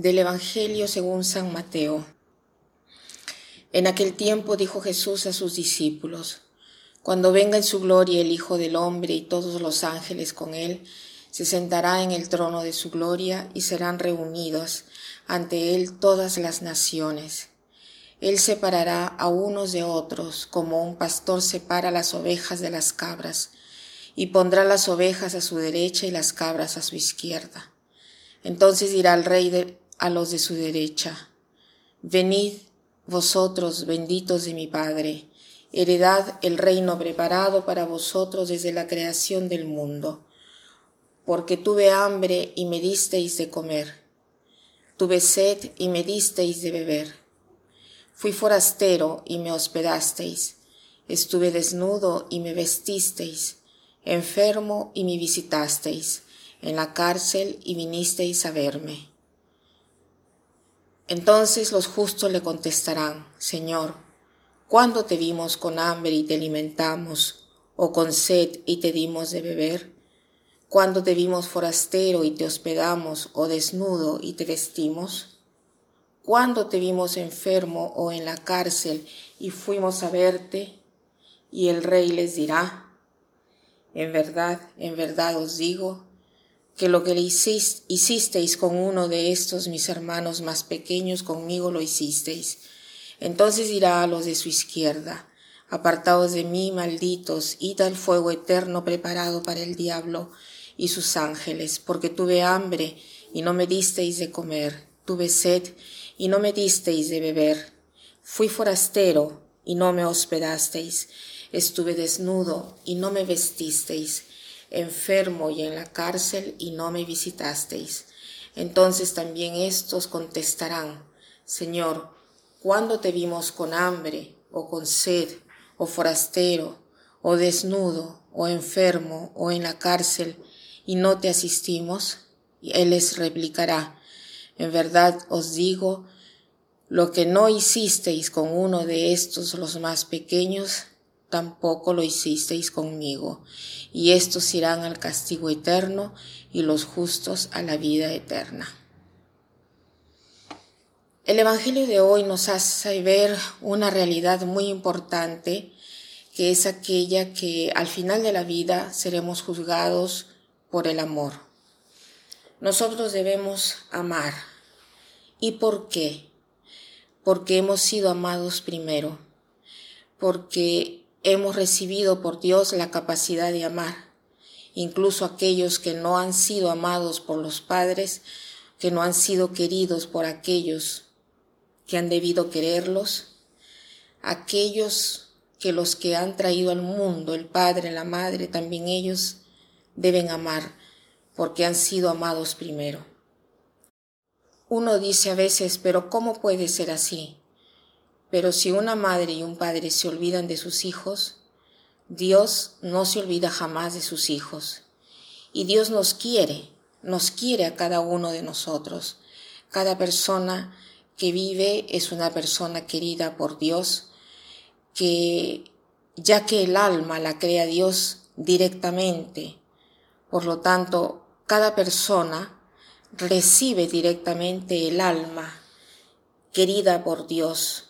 Del Evangelio según San Mateo. En aquel tiempo dijo Jesús a sus discípulos, Cuando venga en su gloria el Hijo del Hombre y todos los ángeles con él, se sentará en el trono de su gloria y serán reunidos ante él todas las naciones. Él separará a unos de otros como un pastor separa las ovejas de las cabras, y pondrá las ovejas a su derecha y las cabras a su izquierda. Entonces dirá el rey a los de su derecha, Venid vosotros benditos de mi Padre, heredad el reino preparado para vosotros desde la creación del mundo, porque tuve hambre y me disteis de comer, tuve sed y me disteis de beber, fui forastero y me hospedasteis, estuve desnudo y me vestisteis, enfermo y me visitasteis, en la cárcel y vinisteis a verme. Entonces los justos le contestarán, Señor, ¿cuándo te vimos con hambre y te alimentamos, o con sed y te dimos de beber? ¿Cuándo te vimos forastero y te hospedamos, o desnudo y te vestimos? ¿Cuándo te vimos enfermo o en la cárcel y fuimos a verte? Y el rey les dirá, en verdad, en verdad os digo, que lo que le hicisteis con uno de estos mis hermanos más pequeños, conmigo lo hicisteis. Entonces dirá a los de su izquierda, apartaos de mí, malditos, id al fuego eterno preparado para el diablo y sus ángeles, porque tuve hambre y no me disteis de comer, tuve sed y no me disteis de beber, fui forastero y no me hospedasteis, estuve desnudo y no me vestisteis, enfermo y en la cárcel y no me visitasteis. Entonces también éstos contestarán, Señor, ¿cuándo te vimos con hambre o con sed o forastero o desnudo o enfermo o en la cárcel y no te asistimos? Él les replicará, en verdad os digo, lo que no hicisteis con uno de estos los más pequeños, tampoco lo hicisteis conmigo, y estos irán al castigo eterno y los justos a la vida eterna. El Evangelio de hoy nos hace ver una realidad muy importante, que es aquella que al final de la vida seremos juzgados por el amor. Nosotros debemos amar. ¿Y por qué? Porque hemos sido amados primero, porque hemos recibido por Dios la capacidad de amar, incluso aquellos que no han sido amados por los padres, que no han sido queridos por aquellos que han debido quererlos, aquellos que los que han traído al mundo, el padre, la madre, también ellos deben amar, porque han sido amados primero. Uno dice a veces, pero ¿cómo puede ser así? Pero si una madre y un padre se olvidan de sus hijos, Dios no se olvida jamás de sus hijos. Y Dios nos quiere, nos quiere a cada uno de nosotros. Cada persona que vive es una persona querida por Dios, que ya que el alma la crea Dios directamente, por lo tanto, cada persona recibe directamente el alma querida por Dios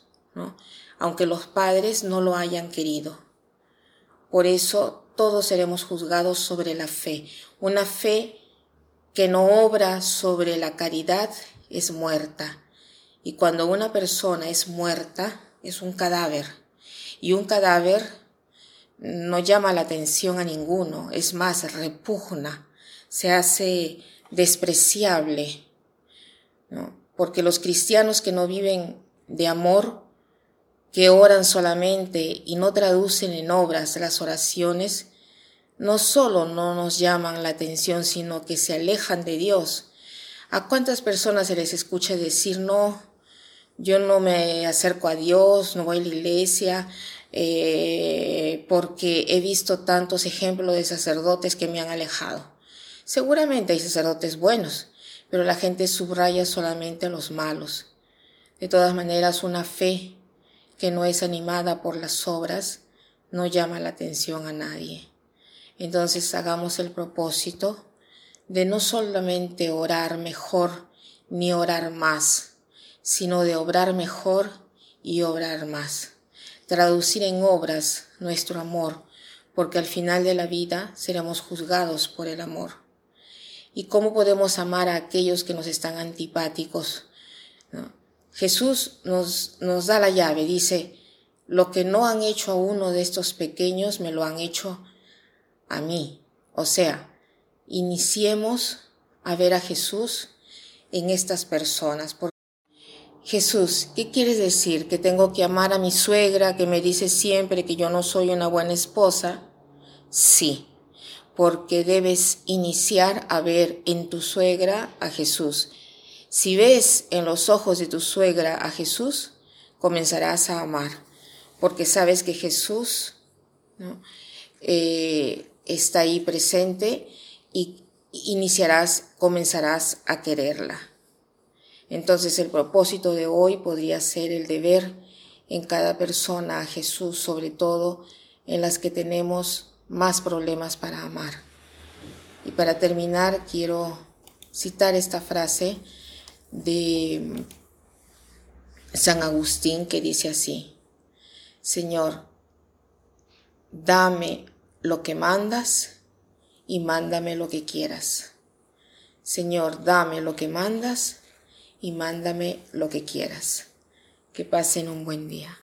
aunque los padres no lo hayan querido. Por eso todos seremos juzgados sobre la fe. Una fe que no obra sobre la caridad es muerta. Y cuando una persona es muerta, es un cadáver. Y un cadáver no llama la atención a ninguno, es más, repugna, se hace despreciable. Porque los cristianos que no viven de amor que oran solamente y no traducen en obras las oraciones, no solo no nos llaman la atención, sino que se alejan de Dios. ¿A cuántas personas se les escucha decir, no, yo no me acerco a Dios, no voy a la iglesia, eh, porque he visto tantos ejemplos de sacerdotes que me han alejado? Seguramente hay sacerdotes buenos, pero la gente subraya solamente a los malos. De todas maneras, una fe que no es animada por las obras, no llama la atención a nadie. Entonces hagamos el propósito de no solamente orar mejor ni orar más, sino de obrar mejor y obrar más. Traducir en obras nuestro amor, porque al final de la vida seremos juzgados por el amor. ¿Y cómo podemos amar a aquellos que nos están antipáticos? Jesús nos, nos da la llave, dice, lo que no han hecho a uno de estos pequeños me lo han hecho a mí. O sea, iniciemos a ver a Jesús en estas personas. Jesús, ¿qué quieres decir? ¿Que tengo que amar a mi suegra que me dice siempre que yo no soy una buena esposa? Sí, porque debes iniciar a ver en tu suegra a Jesús. Si ves en los ojos de tu suegra a Jesús, comenzarás a amar, porque sabes que Jesús eh, está ahí presente y iniciarás, comenzarás a quererla. Entonces el propósito de hoy podría ser el de ver en cada persona a Jesús, sobre todo en las que tenemos más problemas para amar. Y para terminar quiero citar esta frase de San Agustín que dice así, Señor, dame lo que mandas y mándame lo que quieras. Señor, dame lo que mandas y mándame lo que quieras. Que pasen un buen día.